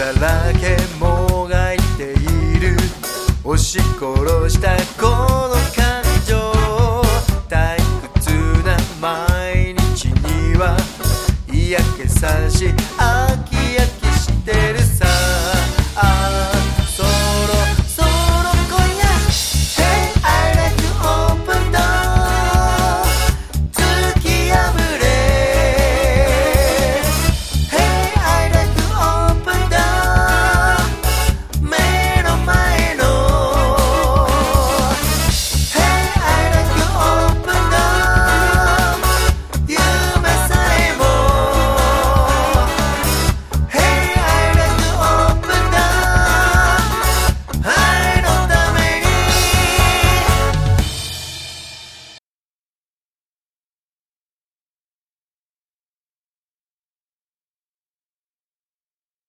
だらけもがいている。押し殺したこの感情。退屈な毎日には嫌気さしあ